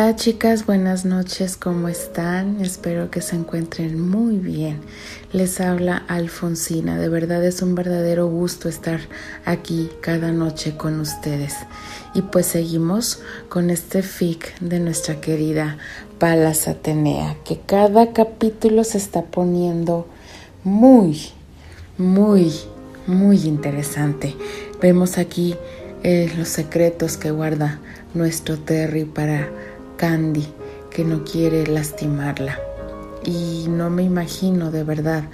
Hola chicas, buenas noches, ¿cómo están? Espero que se encuentren muy bien. Les habla Alfonsina, de verdad es un verdadero gusto estar aquí cada noche con ustedes. Y pues seguimos con este fic de nuestra querida Palas Atenea, que cada capítulo se está poniendo muy, muy, muy interesante. Vemos aquí eh, los secretos que guarda nuestro Terry para Candy, que no quiere lastimarla. Y no me imagino de verdad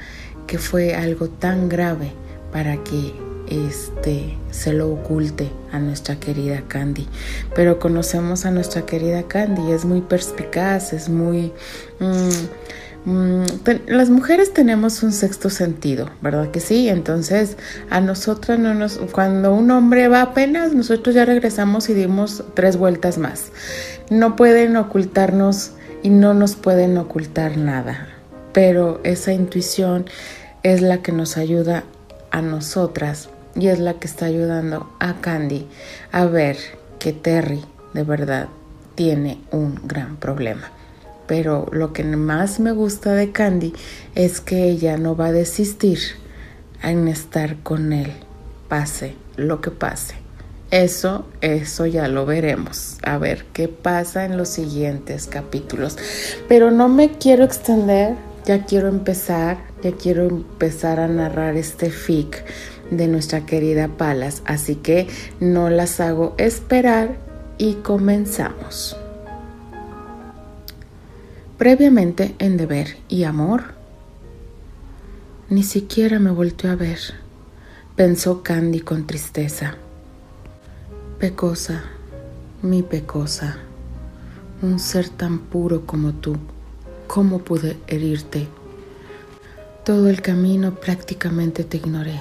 que fue algo tan grave para que este se lo oculte a nuestra querida Candy. Pero conocemos a nuestra querida Candy, es muy perspicaz, es muy mm, las mujeres tenemos un sexto sentido, ¿verdad que sí? Entonces, a nosotras no nos, cuando un hombre va apenas, nosotros ya regresamos y dimos tres vueltas más. No pueden ocultarnos y no nos pueden ocultar nada, pero esa intuición es la que nos ayuda a nosotras y es la que está ayudando a Candy a ver que Terry de verdad tiene un gran problema pero lo que más me gusta de Candy es que ella no va a desistir en estar con él, pase lo que pase. Eso, eso ya lo veremos. A ver qué pasa en los siguientes capítulos. Pero no me quiero extender, ya quiero empezar, ya quiero empezar a narrar este fic de nuestra querida Palas. Así que no las hago esperar y comenzamos. Previamente en deber y amor, ni siquiera me volteó a ver, pensó Candy con tristeza. Pecosa, mi pecosa, un ser tan puro como tú, ¿cómo pude herirte? Todo el camino prácticamente te ignoré.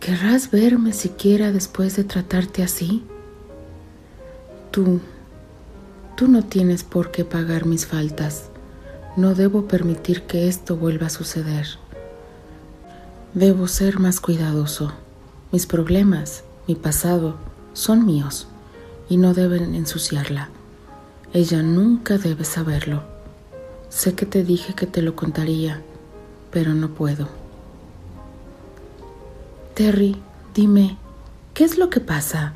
¿Querrás verme siquiera después de tratarte así? Tú, Tú no tienes por qué pagar mis faltas. No debo permitir que esto vuelva a suceder. Debo ser más cuidadoso. Mis problemas, mi pasado, son míos y no deben ensuciarla. Ella nunca debe saberlo. Sé que te dije que te lo contaría, pero no puedo. Terry, dime, ¿qué es lo que pasa?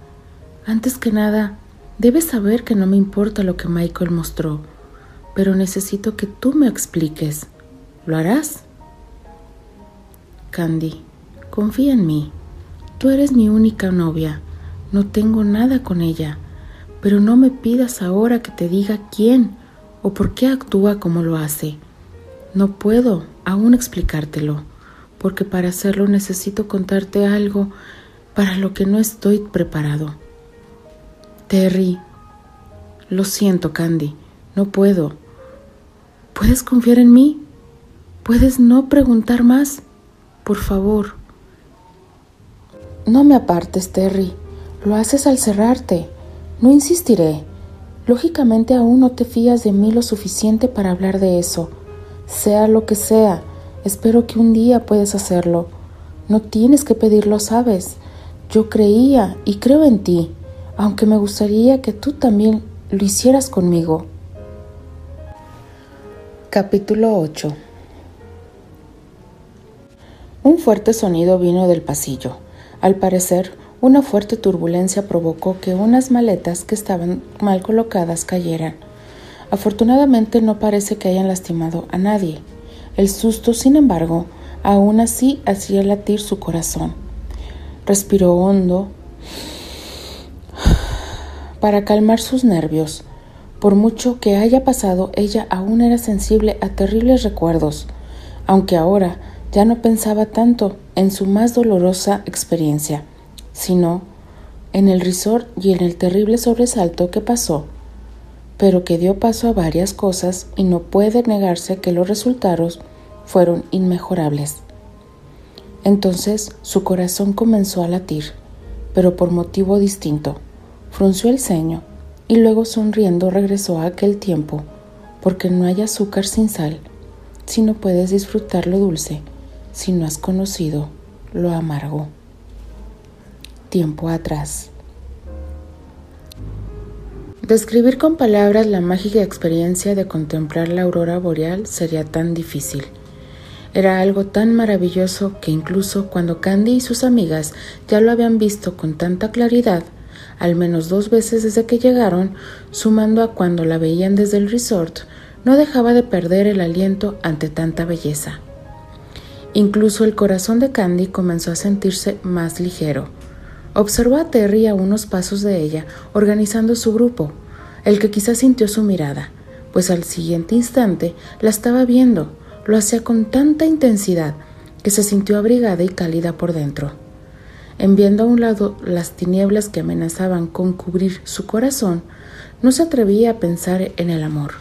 Antes que nada, Debes saber que no me importa lo que Michael mostró, pero necesito que tú me expliques. ¿Lo harás? Candy, confía en mí. Tú eres mi única novia. No tengo nada con ella. Pero no me pidas ahora que te diga quién o por qué actúa como lo hace. No puedo aún explicártelo, porque para hacerlo necesito contarte algo para lo que no estoy preparado. Terry, lo siento, Candy, no puedo. ¿Puedes confiar en mí? ¿Puedes no preguntar más? Por favor. No me apartes, Terry. Lo haces al cerrarte. No insistiré. Lógicamente aún no te fías de mí lo suficiente para hablar de eso. Sea lo que sea, espero que un día puedas hacerlo. No tienes que pedirlo, sabes. Yo creía y creo en ti aunque me gustaría que tú también lo hicieras conmigo. Capítulo 8 Un fuerte sonido vino del pasillo. Al parecer, una fuerte turbulencia provocó que unas maletas que estaban mal colocadas cayeran. Afortunadamente no parece que hayan lastimado a nadie. El susto, sin embargo, aún así hacía latir su corazón. Respiró hondo para calmar sus nervios. Por mucho que haya pasado, ella aún era sensible a terribles recuerdos, aunque ahora ya no pensaba tanto en su más dolorosa experiencia, sino en el risor y en el terrible sobresalto que pasó, pero que dio paso a varias cosas y no puede negarse que los resultados fueron inmejorables. Entonces su corazón comenzó a latir, pero por motivo distinto frunció el ceño y luego sonriendo regresó a aquel tiempo, porque no hay azúcar sin sal, si no puedes disfrutar lo dulce, si no has conocido lo amargo. Tiempo atrás. Describir con palabras la mágica experiencia de contemplar la aurora boreal sería tan difícil. Era algo tan maravilloso que incluso cuando Candy y sus amigas ya lo habían visto con tanta claridad, al menos dos veces desde que llegaron, sumando a cuando la veían desde el resort, no dejaba de perder el aliento ante tanta belleza. Incluso el corazón de Candy comenzó a sentirse más ligero. Observó a Terry a unos pasos de ella, organizando su grupo, el que quizás sintió su mirada, pues al siguiente instante la estaba viendo, lo hacía con tanta intensidad que se sintió abrigada y cálida por dentro. En viendo a un lado las tinieblas que amenazaban con cubrir su corazón, no se atrevía a pensar en el amor.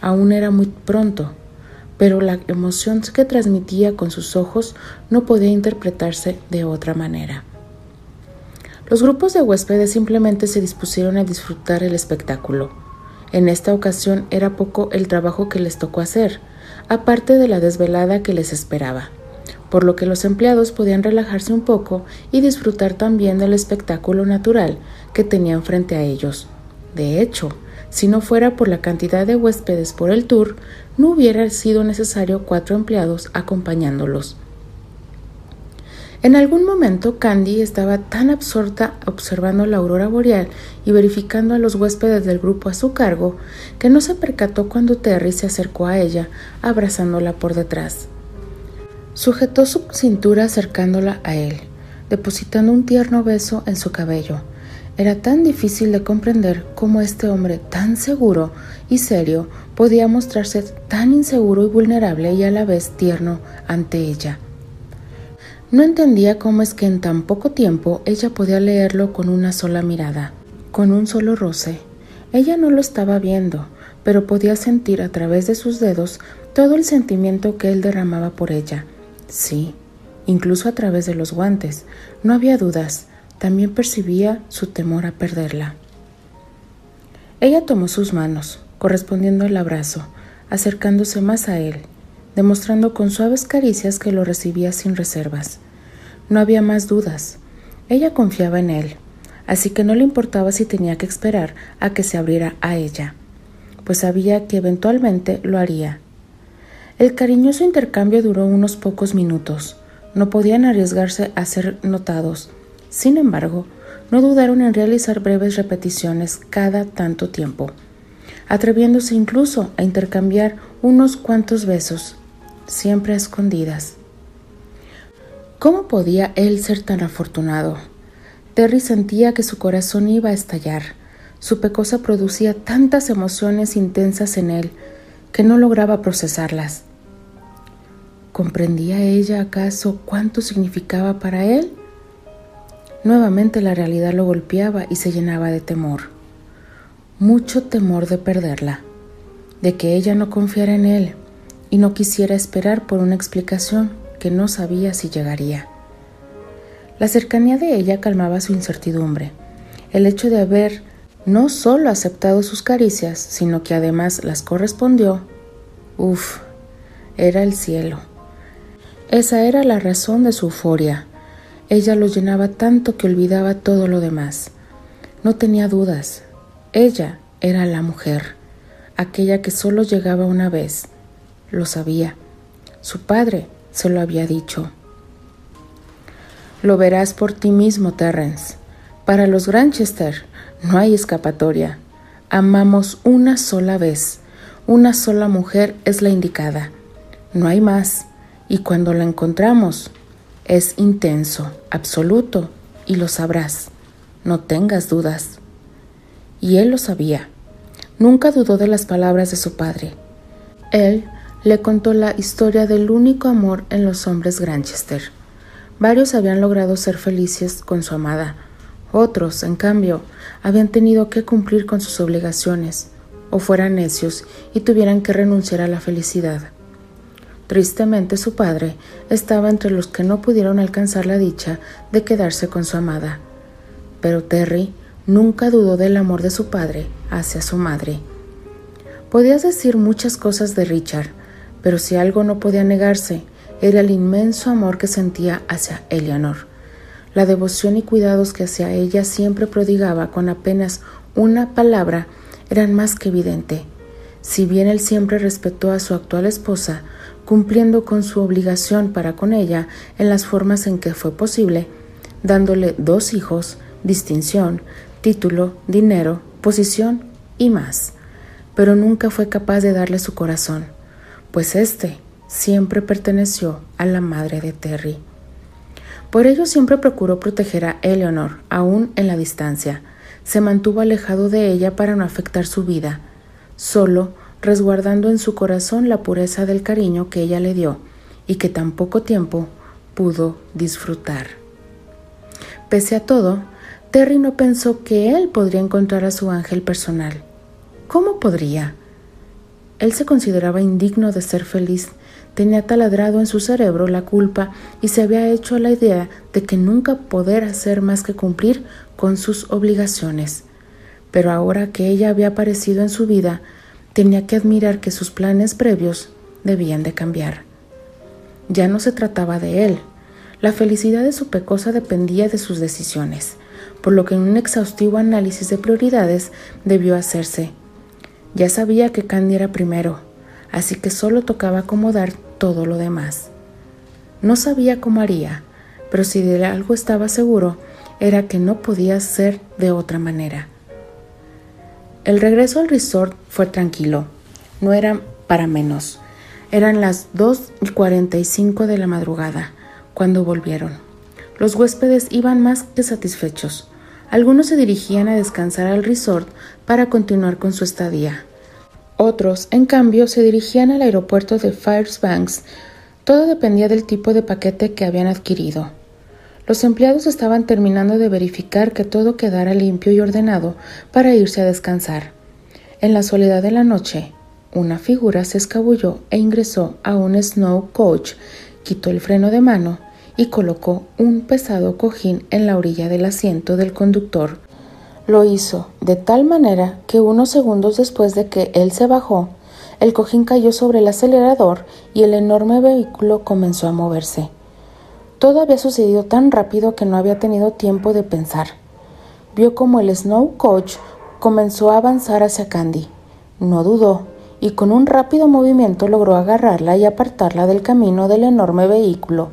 Aún era muy pronto, pero la emoción que transmitía con sus ojos no podía interpretarse de otra manera. Los grupos de huéspedes simplemente se dispusieron a disfrutar el espectáculo. En esta ocasión era poco el trabajo que les tocó hacer, aparte de la desvelada que les esperaba, por lo que los empleados podían relajarse un poco y disfrutar también del espectáculo natural que tenían frente a ellos. De hecho, si no fuera por la cantidad de huéspedes por el tour, no hubiera sido necesario cuatro empleados acompañándolos. En algún momento Candy estaba tan absorta observando la aurora boreal y verificando a los huéspedes del grupo a su cargo que no se percató cuando Terry se acercó a ella, abrazándola por detrás. Sujetó su cintura acercándola a él, depositando un tierno beso en su cabello era tan difícil de comprender cómo este hombre tan seguro y serio podía mostrarse tan inseguro y vulnerable y a la vez tierno ante ella. No entendía cómo es que en tan poco tiempo ella podía leerlo con una sola mirada, con un solo roce. Ella no lo estaba viendo, pero podía sentir a través de sus dedos todo el sentimiento que él derramaba por ella. Sí, incluso a través de los guantes. No había dudas también percibía su temor a perderla. Ella tomó sus manos, correspondiendo al abrazo, acercándose más a él, demostrando con suaves caricias que lo recibía sin reservas. No había más dudas. Ella confiaba en él, así que no le importaba si tenía que esperar a que se abriera a ella, pues sabía que eventualmente lo haría. El cariñoso intercambio duró unos pocos minutos. No podían arriesgarse a ser notados, sin embargo, no dudaron en realizar breves repeticiones cada tanto tiempo, atreviéndose incluso a intercambiar unos cuantos besos, siempre a escondidas. ¿Cómo podía él ser tan afortunado? Terry sentía que su corazón iba a estallar. Su pecosa producía tantas emociones intensas en él que no lograba procesarlas. ¿Comprendía ella acaso cuánto significaba para él? Nuevamente la realidad lo golpeaba y se llenaba de temor. Mucho temor de perderla, de que ella no confiara en él y no quisiera esperar por una explicación que no sabía si llegaría. La cercanía de ella calmaba su incertidumbre. El hecho de haber no solo aceptado sus caricias, sino que además las correspondió, uff, era el cielo. Esa era la razón de su euforia, ella lo llenaba tanto que olvidaba todo lo demás. No tenía dudas. Ella era la mujer, aquella que solo llegaba una vez. Lo sabía. Su padre se lo había dicho. Lo verás por ti mismo, Terrence. Para los Granchester no hay escapatoria. Amamos una sola vez. Una sola mujer es la indicada. No hay más. Y cuando la encontramos, es intenso, absoluto, y lo sabrás. No tengas dudas. Y él lo sabía. Nunca dudó de las palabras de su padre. Él le contó la historia del único amor en los hombres Granchester. Varios habían logrado ser felices con su amada. Otros, en cambio, habían tenido que cumplir con sus obligaciones, o fueran necios y tuvieran que renunciar a la felicidad. Tristemente su padre estaba entre los que no pudieron alcanzar la dicha de quedarse con su amada. Pero Terry nunca dudó del amor de su padre hacia su madre. Podías decir muchas cosas de Richard, pero si algo no podía negarse, era el inmenso amor que sentía hacia Eleanor. La devoción y cuidados que hacia ella siempre prodigaba con apenas una palabra eran más que evidente. Si bien él siempre respetó a su actual esposa, cumpliendo con su obligación para con ella en las formas en que fue posible, dándole dos hijos, distinción, título, dinero, posición y más, pero nunca fue capaz de darle su corazón, pues éste siempre perteneció a la madre de Terry. Por ello siempre procuró proteger a Eleanor, aún en la distancia. Se mantuvo alejado de ella para no afectar su vida, solo resguardando en su corazón la pureza del cariño que ella le dio y que tan poco tiempo pudo disfrutar. Pese a todo, Terry no pensó que él podría encontrar a su ángel personal. ¿Cómo podría? Él se consideraba indigno de ser feliz, tenía taladrado en su cerebro la culpa y se había hecho la idea de que nunca poder hacer más que cumplir con sus obligaciones. Pero ahora que ella había aparecido en su vida, tenía que admirar que sus planes previos debían de cambiar. Ya no se trataba de él. La felicidad de su pecosa dependía de sus decisiones, por lo que un exhaustivo análisis de prioridades debió hacerse. Ya sabía que Candy era primero, así que solo tocaba acomodar todo lo demás. No sabía cómo haría, pero si de algo estaba seguro era que no podía ser de otra manera. El regreso al resort fue tranquilo. No era para menos. Eran las 2 y 45 de la madrugada cuando volvieron. Los huéspedes iban más que satisfechos. Algunos se dirigían a descansar al resort para continuar con su estadía. Otros, en cambio, se dirigían al aeropuerto de Fairbanks. Todo dependía del tipo de paquete que habían adquirido. Los empleados estaban terminando de verificar que todo quedara limpio y ordenado para irse a descansar. En la soledad de la noche, una figura se escabulló e ingresó a un snow coach, quitó el freno de mano y colocó un pesado cojín en la orilla del asiento del conductor. Lo hizo de tal manera que unos segundos después de que él se bajó, el cojín cayó sobre el acelerador y el enorme vehículo comenzó a moverse. Todo había sucedido tan rápido que no había tenido tiempo de pensar. Vio como el Snow Coach comenzó a avanzar hacia Candy. No dudó y con un rápido movimiento logró agarrarla y apartarla del camino del enorme vehículo,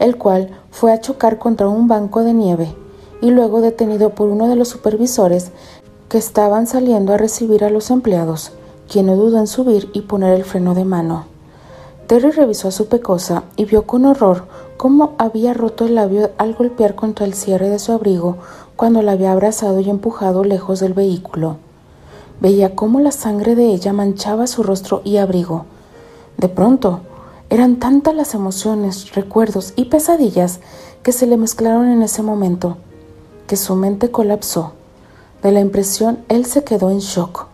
el cual fue a chocar contra un banco de nieve y luego detenido por uno de los supervisores que estaban saliendo a recibir a los empleados, quien no dudó en subir y poner el freno de mano. Terry revisó a su pecosa y vio con horror cómo había roto el labio al golpear contra el cierre de su abrigo cuando la había abrazado y empujado lejos del vehículo. Veía cómo la sangre de ella manchaba su rostro y abrigo. De pronto, eran tantas las emociones, recuerdos y pesadillas que se le mezclaron en ese momento, que su mente colapsó. De la impresión, él se quedó en shock,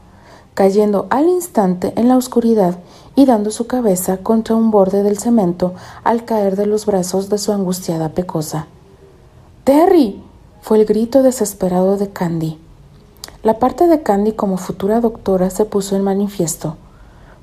cayendo al instante en la oscuridad y dando su cabeza contra un borde del cemento al caer de los brazos de su angustiada pecosa. Terry. fue el grito desesperado de Candy. La parte de Candy como futura doctora se puso en manifiesto,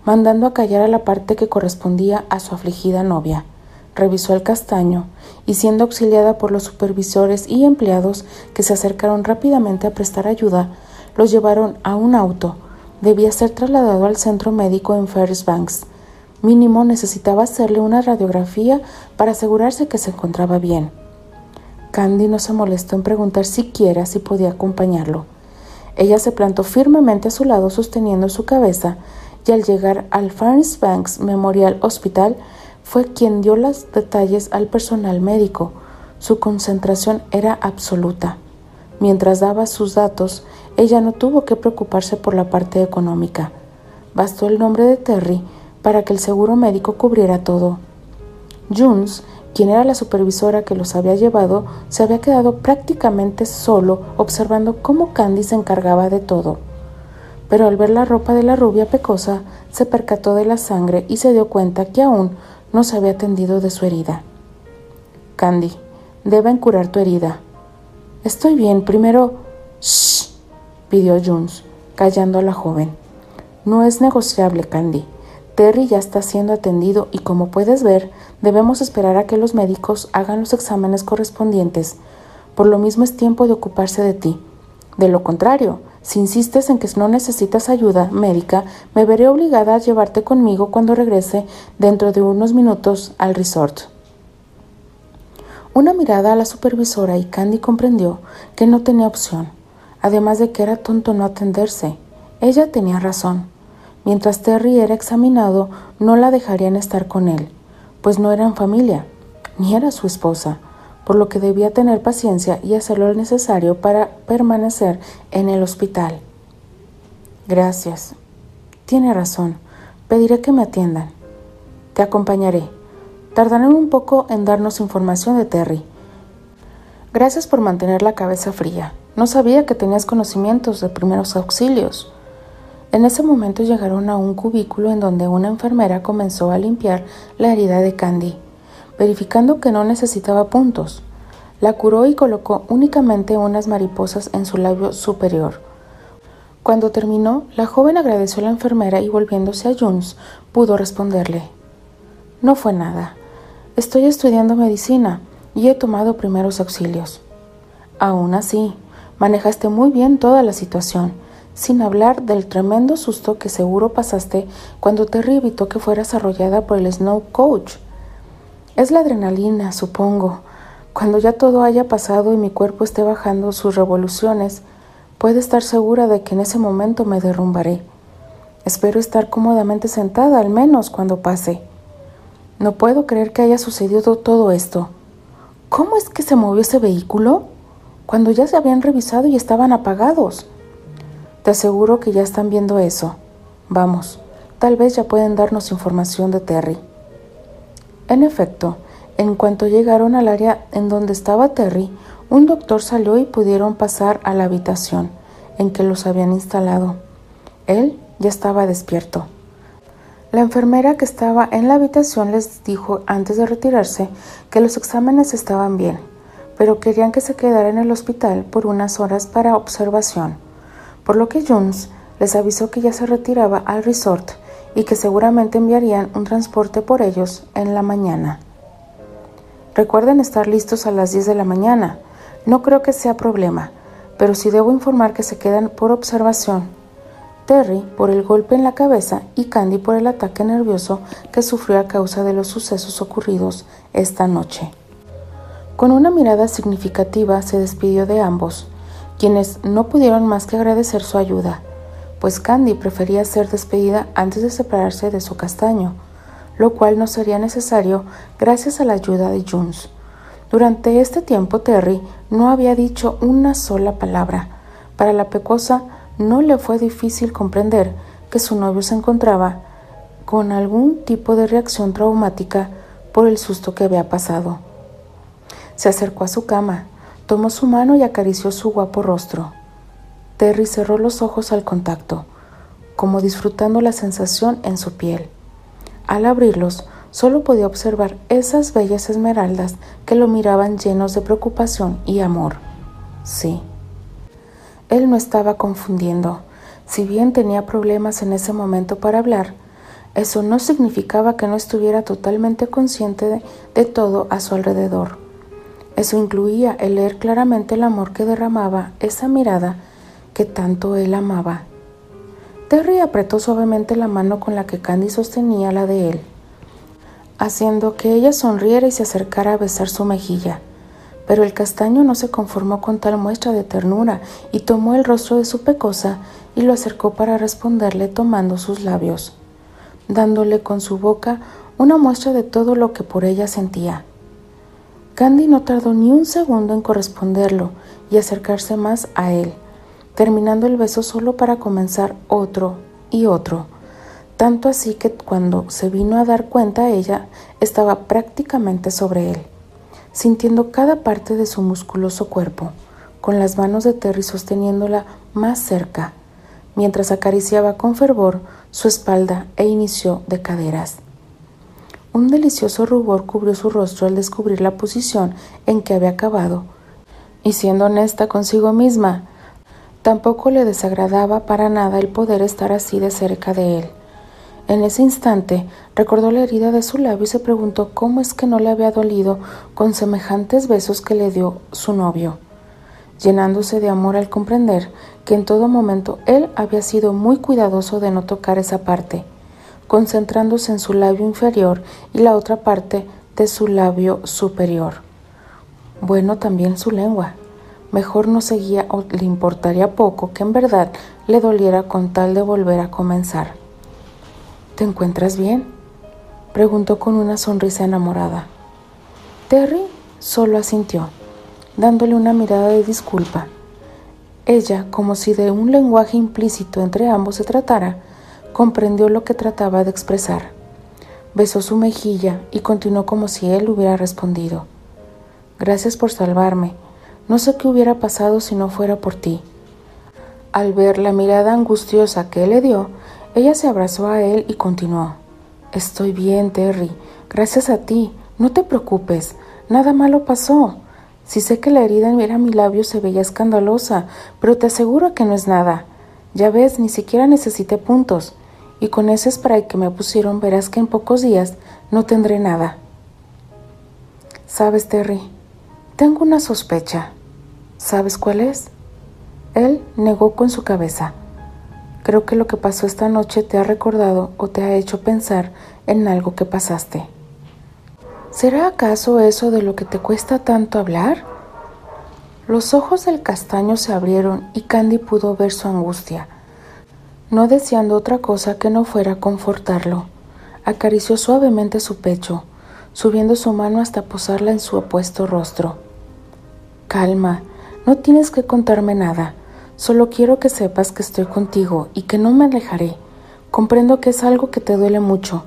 mandando a callar a la parte que correspondía a su afligida novia. Revisó el castaño y siendo auxiliada por los supervisores y empleados que se acercaron rápidamente a prestar ayuda, los llevaron a un auto debía ser trasladado al centro médico en Fairbanks. Mínimo necesitaba hacerle una radiografía para asegurarse que se encontraba bien. Candy no se molestó en preguntar siquiera si podía acompañarlo. Ella se plantó firmemente a su lado sosteniendo su cabeza y al llegar al Fairbanks Memorial Hospital fue quien dio los detalles al personal médico. Su concentración era absoluta. Mientras daba sus datos, ella no tuvo que preocuparse por la parte económica. Bastó el nombre de Terry para que el seguro médico cubriera todo. Jones, quien era la supervisora que los había llevado, se había quedado prácticamente solo observando cómo Candy se encargaba de todo. Pero al ver la ropa de la rubia pecosa, se percató de la sangre y se dio cuenta que aún no se había atendido de su herida. Candy, deben curar tu herida. Estoy bien, primero. Shh, pidió Jones, callando a la joven. No es negociable, Candy. Terry ya está siendo atendido y como puedes ver, debemos esperar a que los médicos hagan los exámenes correspondientes. Por lo mismo es tiempo de ocuparse de ti. De lo contrario, si insistes en que no necesitas ayuda médica, me veré obligada a llevarte conmigo cuando regrese dentro de unos minutos al resort. Una mirada a la supervisora y Candy comprendió que no tenía opción, además de que era tonto no atenderse. Ella tenía razón. Mientras Terry era examinado, no la dejarían estar con él, pues no eran familia, ni era su esposa, por lo que debía tener paciencia y hacer lo necesario para permanecer en el hospital. Gracias. Tiene razón. Pediré que me atiendan. Te acompañaré. Tardarán un poco en darnos información de Terry. Gracias por mantener la cabeza fría. No sabía que tenías conocimientos de primeros auxilios. En ese momento llegaron a un cubículo en donde una enfermera comenzó a limpiar la herida de Candy, verificando que no necesitaba puntos. La curó y colocó únicamente unas mariposas en su labio superior. Cuando terminó, la joven agradeció a la enfermera y volviéndose a Jones, pudo responderle. No fue nada. Estoy estudiando medicina y he tomado primeros auxilios. Aún así, manejaste muy bien toda la situación sin hablar del tremendo susto que seguro pasaste cuando Terry evitó que fueras arrollada por el Snow Coach. Es la adrenalina, supongo. Cuando ya todo haya pasado y mi cuerpo esté bajando sus revoluciones, puede estar segura de que en ese momento me derrumbaré. Espero estar cómodamente sentada, al menos cuando pase. No puedo creer que haya sucedido todo esto. ¿Cómo es que se movió ese vehículo? Cuando ya se habían revisado y estaban apagados. Te aseguro que ya están viendo eso. Vamos, tal vez ya pueden darnos información de Terry. En efecto, en cuanto llegaron al área en donde estaba Terry, un doctor salió y pudieron pasar a la habitación en que los habían instalado. Él ya estaba despierto. La enfermera que estaba en la habitación les dijo antes de retirarse que los exámenes estaban bien, pero querían que se quedara en el hospital por unas horas para observación por lo que Jones les avisó que ya se retiraba al resort y que seguramente enviarían un transporte por ellos en la mañana. Recuerden estar listos a las 10 de la mañana. No creo que sea problema, pero sí debo informar que se quedan por observación. Terry por el golpe en la cabeza y Candy por el ataque nervioso que sufrió a causa de los sucesos ocurridos esta noche. Con una mirada significativa se despidió de ambos quienes no pudieron más que agradecer su ayuda, pues Candy prefería ser despedida antes de separarse de su castaño, lo cual no sería necesario gracias a la ayuda de Jones. Durante este tiempo Terry no había dicho una sola palabra. Para la pecosa no le fue difícil comprender que su novio se encontraba con algún tipo de reacción traumática por el susto que había pasado. Se acercó a su cama Tomó su mano y acarició su guapo rostro. Terry cerró los ojos al contacto, como disfrutando la sensación en su piel. Al abrirlos, solo podía observar esas bellas esmeraldas que lo miraban llenos de preocupación y amor. Sí. Él no estaba confundiendo. Si bien tenía problemas en ese momento para hablar, eso no significaba que no estuviera totalmente consciente de, de todo a su alrededor. Eso incluía el leer claramente el amor que derramaba esa mirada que tanto él amaba. Terry apretó suavemente la mano con la que Candy sostenía la de él, haciendo que ella sonriera y se acercara a besar su mejilla. Pero el castaño no se conformó con tal muestra de ternura y tomó el rostro de su pecosa y lo acercó para responderle tomando sus labios, dándole con su boca una muestra de todo lo que por ella sentía. Candy no tardó ni un segundo en corresponderlo y acercarse más a él, terminando el beso solo para comenzar otro y otro, tanto así que cuando se vino a dar cuenta ella estaba prácticamente sobre él, sintiendo cada parte de su musculoso cuerpo, con las manos de Terry sosteniéndola más cerca, mientras acariciaba con fervor su espalda e inició de caderas. Un delicioso rubor cubrió su rostro al descubrir la posición en que había acabado, y siendo honesta consigo misma, tampoco le desagradaba para nada el poder estar así de cerca de él. En ese instante recordó la herida de su labio y se preguntó cómo es que no le había dolido con semejantes besos que le dio su novio. llenándose de amor al comprender que en todo momento él había sido muy cuidadoso de no tocar esa parte, concentrándose en su labio inferior y la otra parte de su labio superior. Bueno, también su lengua. Mejor no seguía o le importaría poco que en verdad le doliera con tal de volver a comenzar. ¿Te encuentras bien? preguntó con una sonrisa enamorada. Terry solo asintió, dándole una mirada de disculpa. Ella, como si de un lenguaje implícito entre ambos se tratara, comprendió lo que trataba de expresar. Besó su mejilla y continuó como si él hubiera respondido. Gracias por salvarme. No sé qué hubiera pasado si no fuera por ti. Al ver la mirada angustiosa que le dio, ella se abrazó a él y continuó. Estoy bien, Terry. Gracias a ti. No te preocupes. Nada malo pasó. Si sé que la herida en mi labio se veía escandalosa, pero te aseguro que no es nada. Ya ves, ni siquiera necesité puntos. Y con ese spray que me pusieron verás que en pocos días no tendré nada. Sabes, Terry, tengo una sospecha. ¿Sabes cuál es? Él negó con su cabeza. Creo que lo que pasó esta noche te ha recordado o te ha hecho pensar en algo que pasaste. ¿Será acaso eso de lo que te cuesta tanto hablar? Los ojos del castaño se abrieron y Candy pudo ver su angustia. No deseando otra cosa que no fuera confortarlo, acarició suavemente su pecho, subiendo su mano hasta posarla en su apuesto rostro. Calma, no tienes que contarme nada, solo quiero que sepas que estoy contigo y que no me alejaré. Comprendo que es algo que te duele mucho,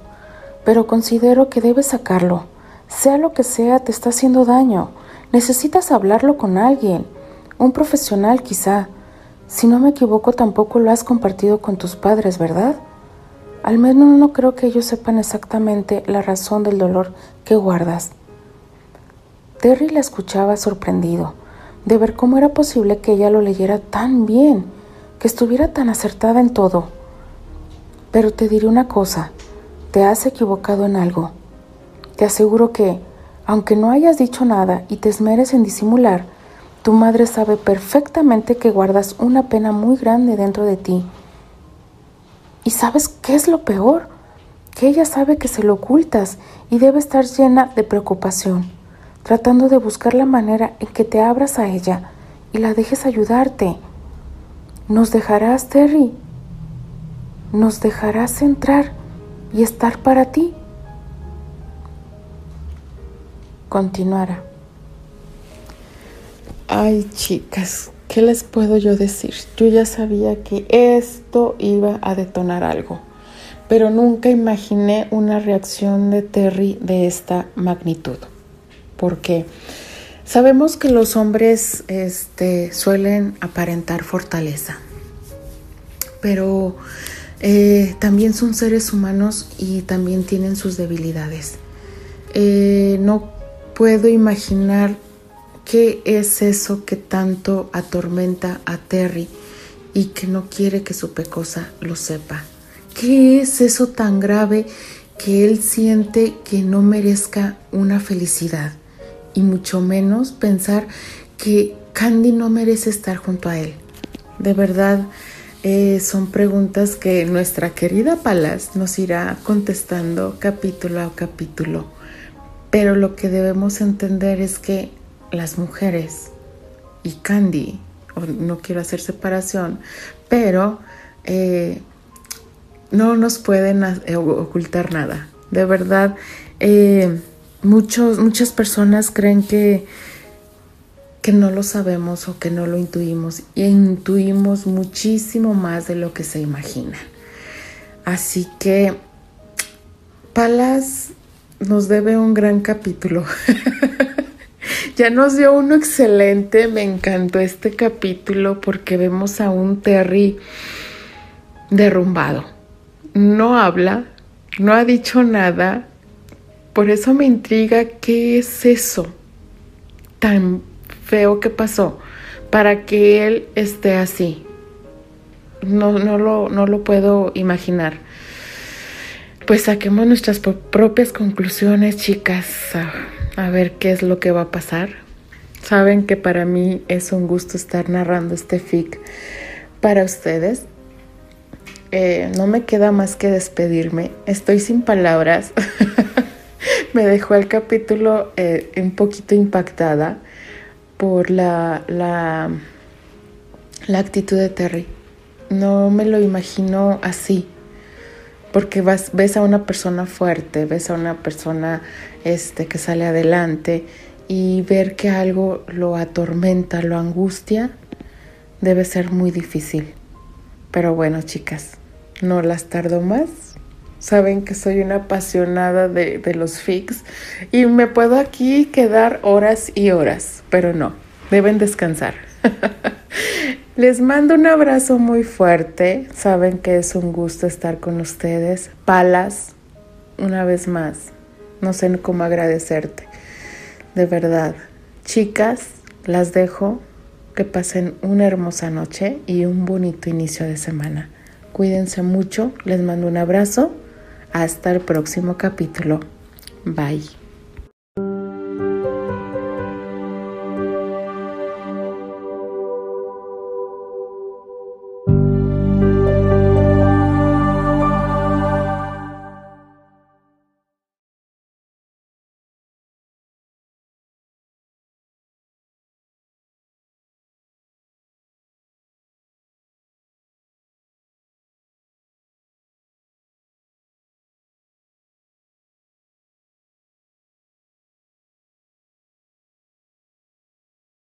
pero considero que debes sacarlo. Sea lo que sea, te está haciendo daño. Necesitas hablarlo con alguien, un profesional quizá. Si no me equivoco, tampoco lo has compartido con tus padres, ¿verdad? Al menos no creo que ellos sepan exactamente la razón del dolor que guardas. Terry la escuchaba sorprendido de ver cómo era posible que ella lo leyera tan bien, que estuviera tan acertada en todo. Pero te diré una cosa, te has equivocado en algo. Te aseguro que, aunque no hayas dicho nada y te esmeres en disimular, tu madre sabe perfectamente que guardas una pena muy grande dentro de ti. ¿Y sabes qué es lo peor? Que ella sabe que se lo ocultas y debe estar llena de preocupación, tratando de buscar la manera en que te abras a ella y la dejes ayudarte. ¿Nos dejarás, Terry? ¿Nos dejarás entrar y estar para ti? continuara. Ay, chicas, ¿qué les puedo yo decir? Yo ya sabía que esto iba a detonar algo, pero nunca imaginé una reacción de Terry de esta magnitud. Porque sabemos que los hombres este, suelen aparentar fortaleza, pero eh, también son seres humanos y también tienen sus debilidades. Eh, no puedo imaginar qué es eso que tanto atormenta a Terry y que no quiere que su pecosa lo sepa. ¿Qué es eso tan grave que él siente que no merezca una felicidad? Y mucho menos pensar que Candy no merece estar junto a él. De verdad, eh, son preguntas que nuestra querida Palas nos irá contestando capítulo a capítulo. Pero lo que debemos entender es que las mujeres y Candy, no quiero hacer separación, pero eh, no nos pueden eh, ocultar nada. De verdad, eh, muchos, muchas personas creen que, que no lo sabemos o que no lo intuimos. Y intuimos muchísimo más de lo que se imagina. Así que, Palas nos debe un gran capítulo. ya nos dio uno excelente, me encantó este capítulo porque vemos a un Terry derrumbado. No habla, no ha dicho nada, por eso me intriga qué es eso tan feo que pasó para que él esté así. No, no, lo, no lo puedo imaginar pues saquemos nuestras propias conclusiones, chicas, a, ver qué es lo que va a pasar. Saben que para mí es un gusto estar narrando este fic para ustedes. Eh, no me queda más que despedirme. Estoy sin palabras. me dejó el capítulo eh, un poquito impactada por la, la, la actitud de Terry. No me lo imagino así porque vas, ves a una persona fuerte, ves a una persona este, que sale adelante y ver que algo lo atormenta, lo angustia, debe ser muy difícil. Pero bueno, chicas, no las tardo más. Saben que soy una apasionada de, de los fics y me puedo aquí quedar horas y horas, pero no, deben descansar. Les mando un abrazo muy fuerte. Saben que es un gusto estar con ustedes. Palas, una vez más. No sé cómo agradecerte. De verdad. Chicas, las dejo. Que pasen una hermosa noche y un bonito inicio de semana. Cuídense mucho. Les mando un abrazo. Hasta el próximo capítulo. Bye.